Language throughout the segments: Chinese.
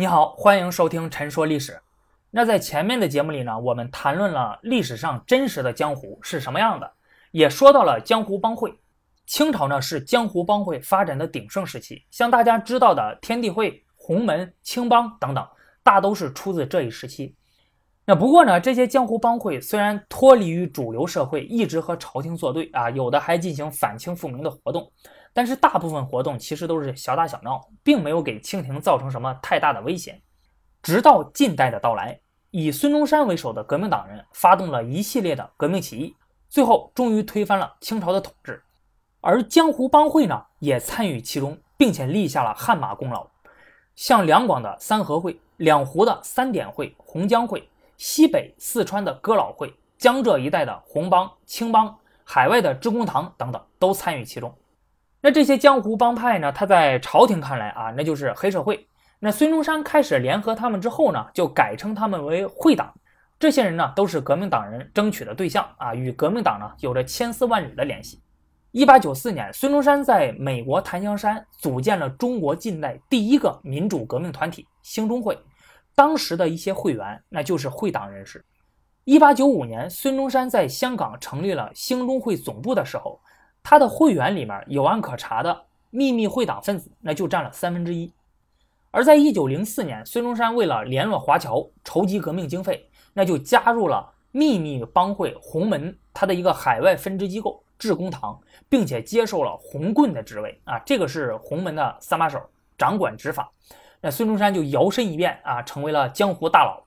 你好，欢迎收听《陈说历史》。那在前面的节目里呢，我们谈论了历史上真实的江湖是什么样的，也说到了江湖帮会。清朝呢是江湖帮会发展的鼎盛时期，像大家知道的天地会、洪门、青帮等等，大都是出自这一时期。那不过呢，这些江湖帮会虽然脱离于主流社会，一直和朝廷作对啊，有的还进行反清复明的活动，但是大部分活动其实都是小打小闹，并没有给清廷造成什么太大的危险。直到近代的到来，以孙中山为首的革命党人发动了一系列的革命起义，最后终于推翻了清朝的统治。而江湖帮会呢，也参与其中，并且立下了汗马功劳。像两广的三合会、两湖的三点会、洪江会、西北四川的哥老会、江浙一带的洪帮、青帮、海外的致公堂等等，都参与其中。那这些江湖帮派呢，他在朝廷看来啊，那就是黑社会。那孙中山开始联合他们之后呢，就改称他们为会党。这些人呢，都是革命党人争取的对象啊，与革命党呢有着千丝万缕的联系。一八九四年，孙中山在美国檀香山组建了中国近代第一个民主革命团体——兴中会。当时的一些会员，那就是会党人士。一八九五年，孙中山在香港成立了兴中会总部的时候，他的会员里面有案可查的秘密会党分子，那就占了三分之一。而在一九零四年，孙中山为了联络华侨、筹集革命经费，那就加入了秘密帮会洪门他的一个海外分支机构致公堂，并且接受了红棍的职位啊，这个是洪门的三把手，掌管执法。那孙中山就摇身一变啊，成为了江湖大佬。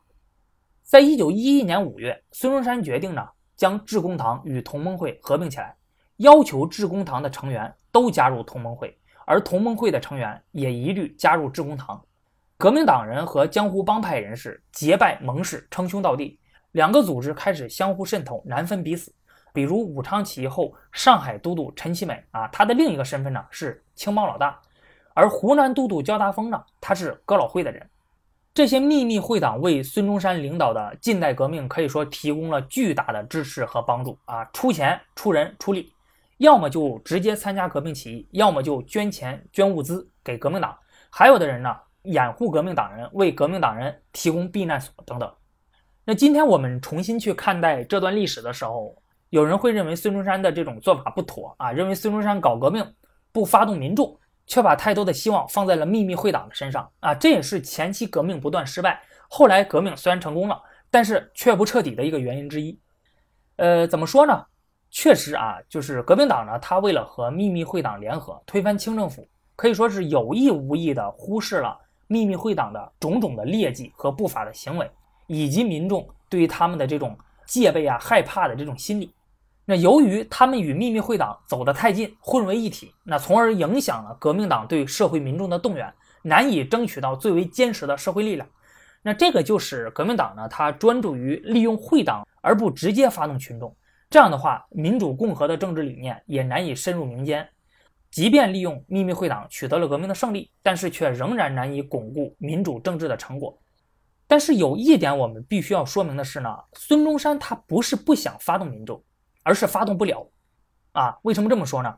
在一九一一年五月，孙中山决定呢，将致公堂与同盟会合并起来，要求致公堂的成员都加入同盟会。而同盟会的成员也一律加入致公堂，革命党人和江湖帮派人士结拜盟誓，称兄道弟，两个组织开始相互渗透，难分彼此。比如武昌起义后，上海都督陈其美啊，他的另一个身份呢是青帮老大，而湖南都督焦达峰呢，他是哥老会的人。这些秘密会党为孙中山领导的近代革命可以说提供了巨大的支持和帮助啊，出钱、出人、出力。要么就直接参加革命起义，要么就捐钱捐物资给革命党，还有的人呢掩护革命党人，为革命党人提供避难所等等。那今天我们重新去看待这段历史的时候，有人会认为孙中山的这种做法不妥啊，认为孙中山搞革命不发动民众，却把太多的希望放在了秘密会党的身上啊，这也是前期革命不断失败，后来革命虽然成功了，但是却不彻底的一个原因之一。呃，怎么说呢？确实啊，就是革命党呢，他为了和秘密会党联合推翻清政府，可以说是有意无意的忽视了秘密会党的种种的劣迹和不法的行为，以及民众对于他们的这种戒备啊、害怕的这种心理。那由于他们与秘密会党走得太近，混为一体，那从而影响了革命党对社会民众的动员，难以争取到最为坚实的社会力量。那这个就是革命党呢，他专注于利用会党，而不直接发动群众。这样的话，民主共和的政治理念也难以深入民间。即便利用秘密会党取得了革命的胜利，但是却仍然难以巩固民主政治的成果。但是有一点我们必须要说明的是呢，孙中山他不是不想发动民众，而是发动不了。啊，为什么这么说呢？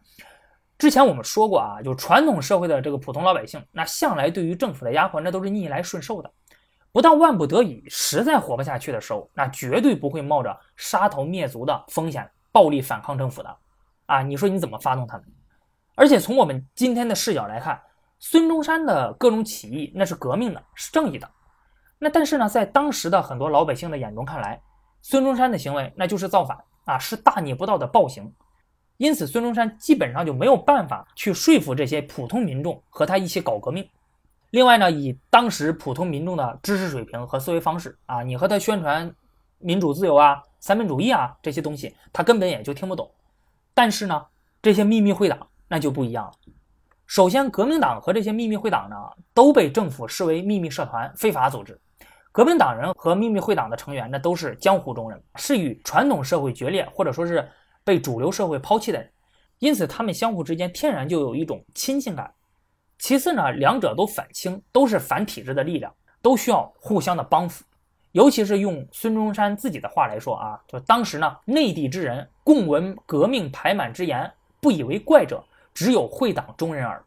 之前我们说过啊，就传统社会的这个普通老百姓，那向来对于政府的压迫，那都是逆来顺受的。不到万不得已，实在活不下去的时候，那绝对不会冒着杀头灭族的风险，暴力反抗政府的。啊，你说你怎么发动他们？而且从我们今天的视角来看，孙中山的各种起义那是革命的，是正义的。那但是呢，在当时的很多老百姓的眼中看来，孙中山的行为那就是造反啊，是大逆不道的暴行。因此，孙中山基本上就没有办法去说服这些普通民众和他一起搞革命。另外呢，以当时普通民众的知识水平和思维方式啊，你和他宣传民主自由啊、三民主义啊这些东西，他根本也就听不懂。但是呢，这些秘密会党那就不一样了。首先，革命党和这些秘密会党呢，都被政府视为秘密社团、非法组织。革命党人和秘密会党的成员，那都是江湖中人，是与传统社会决裂，或者说是被主流社会抛弃的人。因此，他们相互之间天然就有一种亲近感。其次呢，两者都反清，都是反体制的力量，都需要互相的帮扶。尤其是用孙中山自己的话来说啊，就当时呢，内地之人共闻革命排满之言，不以为怪者，只有会党中人耳。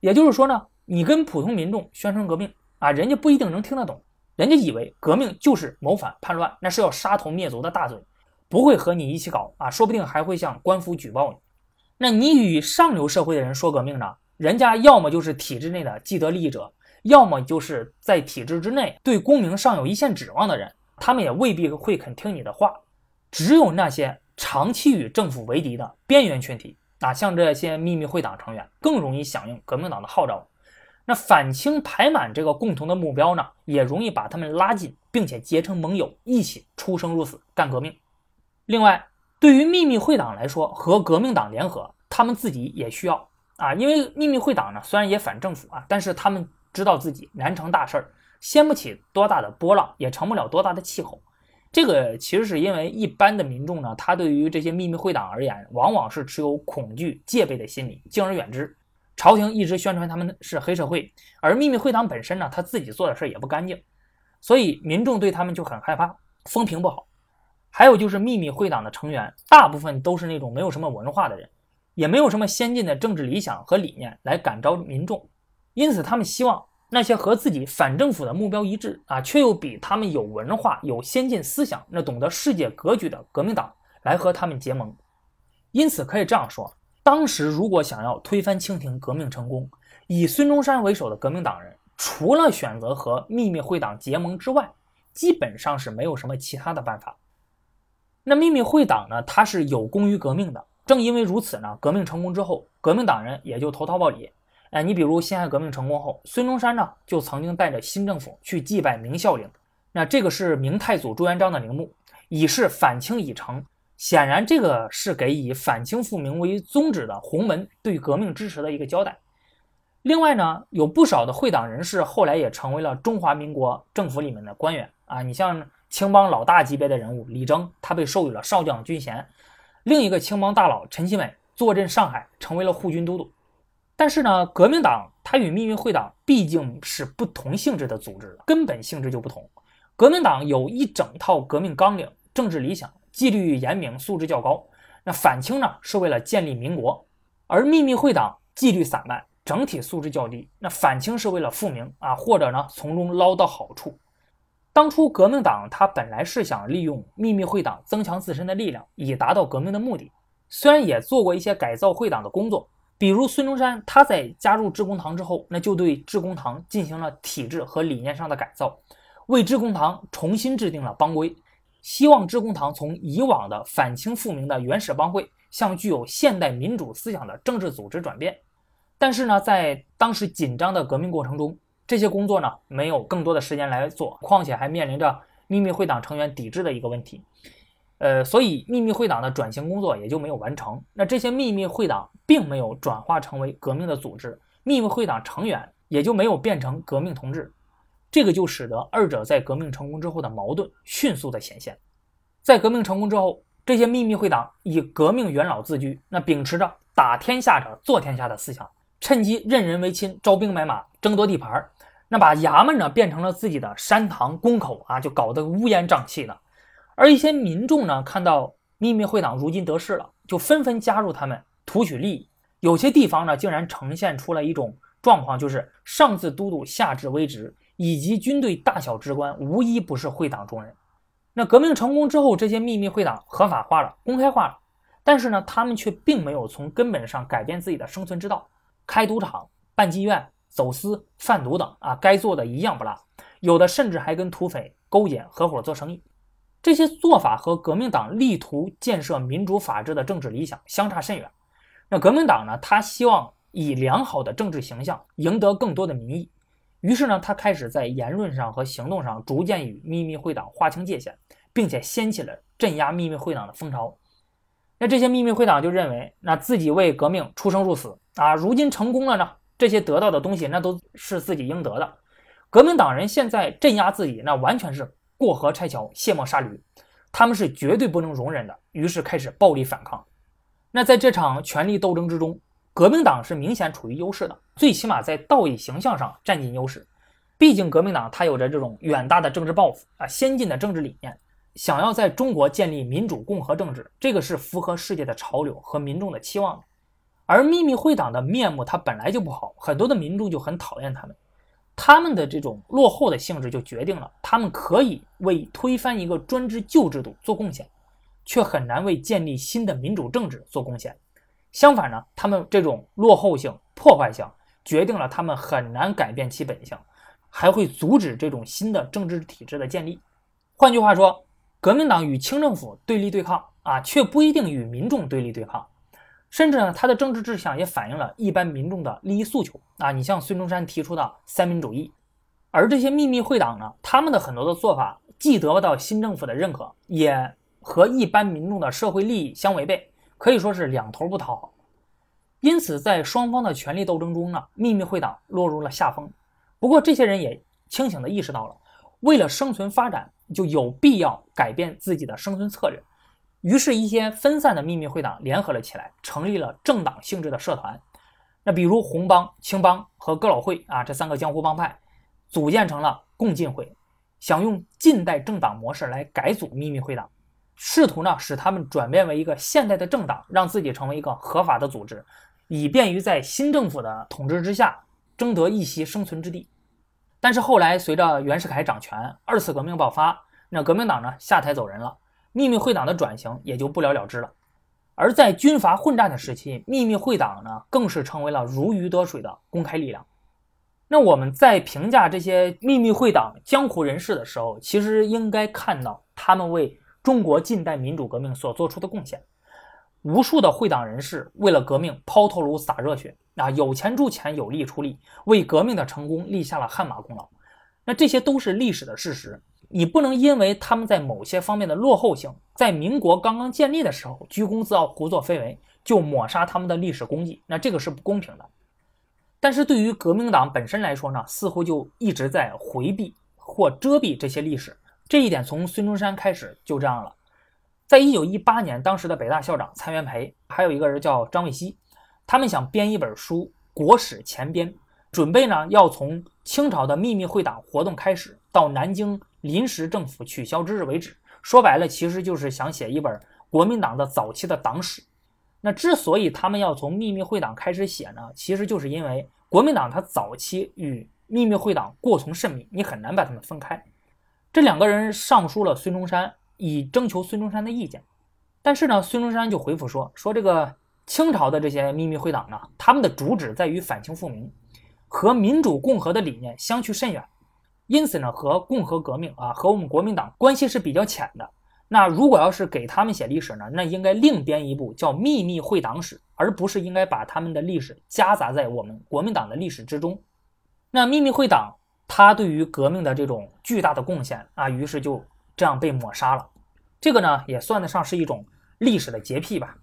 也就是说呢，你跟普通民众宣传革命啊，人家不一定能听得懂，人家以为革命就是谋反叛乱，那是要杀头灭族的大罪，不会和你一起搞啊，说不定还会向官府举报你。那你与上流社会的人说革命呢，人家要么就是体制内的既得利益者，要么就是在体制之内对功名尚有一线指望的人，他们也未必会肯听你的话。只有那些长期与政府为敌的边缘群体。啊，像这些秘密会党成员更容易响应革命党的号召，那反清排满这个共同的目标呢，也容易把他们拉近，并且结成盟友，一起出生入死干革命。另外，对于秘密会党来说，和革命党联合，他们自己也需要啊，因为秘密会党呢虽然也反政府啊，但是他们知道自己难成大事儿，掀不起多大的波浪，也成不了多大的气候。这个其实是因为一般的民众呢，他对于这些秘密会党而言，往往是持有恐惧、戒备的心理，敬而远之。朝廷一直宣传他们是黑社会，而秘密会党本身呢，他自己做的事儿也不干净，所以民众对他们就很害怕，风评不好。还有就是秘密会党的成员，大部分都是那种没有什么文化的人，也没有什么先进的政治理想和理念来感召民众，因此他们希望。那些和自己反政府的目标一致啊，却又比他们有文化、有先进思想、那懂得世界格局的革命党来和他们结盟。因此可以这样说：当时如果想要推翻清廷、革命成功，以孙中山为首的革命党人，除了选择和秘密会党结盟之外，基本上是没有什么其他的办法。那秘密会党呢，它是有功于革命的。正因为如此呢，革命成功之后，革命党人也就投桃报李。哎，你比如辛亥革命成功后，孙中山呢就曾经带着新政府去祭拜明孝陵，那这个是明太祖朱元璋的陵墓，以示反清已成。显然，这个是给以反清复明为宗旨的洪门对革命支持的一个交代。另外呢，有不少的会党人士后来也成为了中华民国政府里面的官员啊。你像青帮老大级别的人物李征，他被授予了少将军衔；另一个青帮大佬陈其美坐镇上海，成为了护军都督。但是呢，革命党它与秘密会党毕竟是不同性质的组织，根本性质就不同。革命党有一整套革命纲领、政治理想，纪律严明，素质较高。那反清呢，是为了建立民国；而秘密会党纪律散漫，整体素质较低。那反清是为了复明啊，或者呢从中捞到好处。当初革命党他本来是想利用秘密会党增强自身的力量，以达到革命的目的。虽然也做过一些改造会党的工作。比如孙中山，他在加入致公堂之后，那就对致公堂进行了体制和理念上的改造，为致公堂重新制定了帮规，希望致公堂从以往的反清复明的原始帮会，向具有现代民主思想的政治组织转变。但是呢，在当时紧张的革命过程中，这些工作呢没有更多的时间来做，况且还面临着秘密会党成员抵制的一个问题。呃，所以秘密会党的转型工作也就没有完成。那这些秘密会党并没有转化成为革命的组织，秘密会党成员也就没有变成革命同志。这个就使得二者在革命成功之后的矛盾迅速的显现。在革命成功之后，这些秘密会党以革命元老自居，那秉持着打天下者做天下的思想，趁机任人唯亲，招兵买马，争夺地盘儿那把衙门呢变成了自己的山堂宫口啊，就搞得乌烟瘴气的。而一些民众呢，看到秘密会党如今得势了，就纷纷加入他们，图取利益。有些地方呢，竟然呈现出了一种状况，就是上至都督，下至微职，以及军队大小职官，无一不是会党中人。那革命成功之后，这些秘密会党合法化了，公开化了，但是呢，他们却并没有从根本上改变自己的生存之道，开赌场、办妓院、走私、贩毒等啊，该做的一样不落。有的甚至还跟土匪勾结，合伙做生意。这些做法和革命党力图建设民主法治的政治理想相差甚远。那革命党呢？他希望以良好的政治形象赢得更多的民意，于是呢，他开始在言论上和行动上逐渐与秘密会党划清界限，并且掀起了镇压秘密会党的风潮。那这些秘密会党就认为，那自己为革命出生入死啊，如今成功了呢，这些得到的东西那都是自己应得的。革命党人现在镇压自己，那完全是。过河拆桥、卸磨杀驴，他们是绝对不能容忍的。于是开始暴力反抗。那在这场权力斗争之中，革命党是明显处于优势的，最起码在道义形象上占尽优势。毕竟革命党它有着这种远大的政治抱负啊，先进的政治理念，想要在中国建立民主共和政治，这个是符合世界的潮流和民众的期望的。而秘密会党的面目它本来就不好，很多的民众就很讨厌他们。他们的这种落后的性质就决定了他们可以为推翻一个专制旧制度做贡献，却很难为建立新的民主政治做贡献。相反呢，他们这种落后性、破坏性决定了他们很难改变其本性，还会阻止这种新的政治体制的建立。换句话说，革命党与清政府对立对抗啊，却不一定与民众对立对抗。甚至呢，他的政治志向也反映了一般民众的利益诉求啊。你像孙中山提出的三民主义，而这些秘密会党呢，他们的很多的做法既得不到新政府的认可，也和一般民众的社会利益相违背，可以说是两头不讨好。因此，在双方的权力斗争中呢，秘密会党落入了下风。不过，这些人也清醒地意识到了，为了生存发展，就有必要改变自己的生存策略。于是，一些分散的秘密会党联合了起来，成立了政党性质的社团。那比如红帮、青帮和哥老会啊，这三个江湖帮派组建成了共进会，想用近代政党模式来改组秘密会党，试图呢使他们转变为一个现代的政党，让自己成为一个合法的组织，以便于在新政府的统治之下争得一席生存之地。但是后来，随着袁世凯掌权，二次革命爆发，那革命党呢下台走人了。秘密会党的转型也就不了了之了，而在军阀混战的时期，秘密会党呢更是成为了如鱼得水的公开力量。那我们在评价这些秘密会党江湖人士的时候，其实应该看到他们为中国近代民主革命所做出的贡献。无数的会党人士为了革命抛头颅洒热血啊，有钱出钱，有力出力，为革命的成功立下了汗马功劳。那这些都是历史的事实。你不能因为他们在某些方面的落后性，在民国刚刚建立的时候居功自傲、胡作非为，就抹杀他们的历史功绩，那这个是不公平的。但是对于革命党本身来说呢，似乎就一直在回避或遮蔽这些历史。这一点从孙中山开始就这样了。在一九一八年，当时的北大校长蔡元培，还有一个人叫张卫西，他们想编一本书《国史前编》，准备呢要从清朝的秘密会党活动开始到南京。临时政府取消之日为止，说白了，其实就是想写一本国民党的早期的党史。那之所以他们要从秘密会党开始写呢，其实就是因为国民党它早期与秘密会党过从甚密，你很难把他们分开。这两个人上书了孙中山，以征求孙中山的意见。但是呢，孙中山就回复说：“说这个清朝的这些秘密会党呢，他们的主旨在于反清复明，和民主共和的理念相去甚远。”因此呢，和共和革命啊，和我们国民党关系是比较浅的。那如果要是给他们写历史呢，那应该另编一部叫《秘密会党史》，而不是应该把他们的历史夹杂在我们国民党的历史之中。那秘密会党他对于革命的这种巨大的贡献啊，于是就这样被抹杀了。这个呢，也算得上是一种历史的洁癖吧。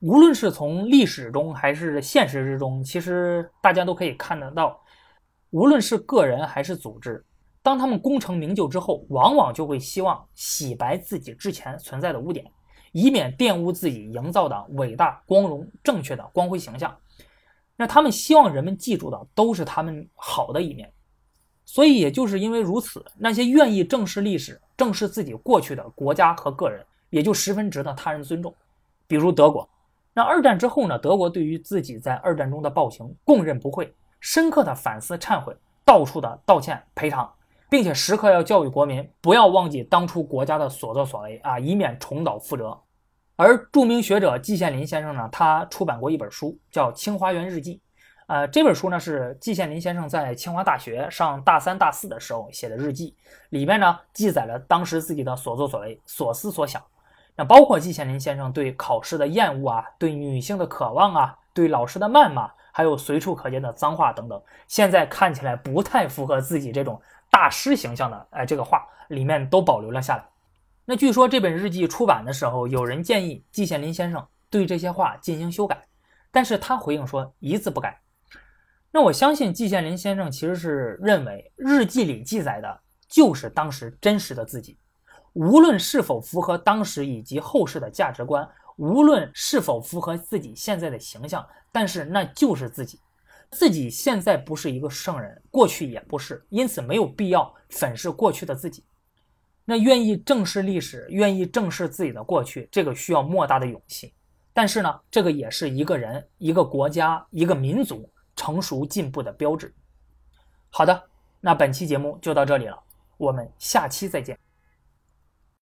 无论是从历史中还是现实之中，其实大家都可以看得到。无论是个人还是组织，当他们功成名就之后，往往就会希望洗白自己之前存在的污点，以免玷污自己营造的伟大、光荣、正确的光辉形象。那他们希望人们记住的都是他们好的一面。所以，也就是因为如此，那些愿意正视历史、正视自己过去的国家和个人，也就十分值得他人尊重。比如德国，那二战之后呢？德国对于自己在二战中的暴行供认不讳。深刻的反思、忏悔，到处的道歉赔偿，并且时刻要教育国民不要忘记当初国家的所作所为啊，以免重蹈覆辙。而著名学者季羡林先生呢，他出版过一本书，叫《清华园日记》。呃，这本书呢是季羡林先生在清华大学上大三、大四的时候写的日记，里面呢记载了当时自己的所作所为、所思所想。那包括季羡林先生对考试的厌恶啊，对女性的渴望啊，对老师的谩骂。还有随处可见的脏话等等，现在看起来不太符合自己这种大师形象的，哎，这个话里面都保留了下来。那据说这本日记出版的时候，有人建议季羡林先生对这些话进行修改，但是他回应说一字不改。那我相信季羡林先生其实是认为日记里记载的就是当时真实的自己，无论是否符合当时以及后世的价值观。无论是否符合自己现在的形象，但是那就是自己。自己现在不是一个圣人，过去也不是，因此没有必要粉饰过去的自己。那愿意正视历史，愿意正视自己的过去，这个需要莫大的勇气。但是呢，这个也是一个人、一个国家、一个民族成熟进步的标志。好的，那本期节目就到这里了，我们下期再见。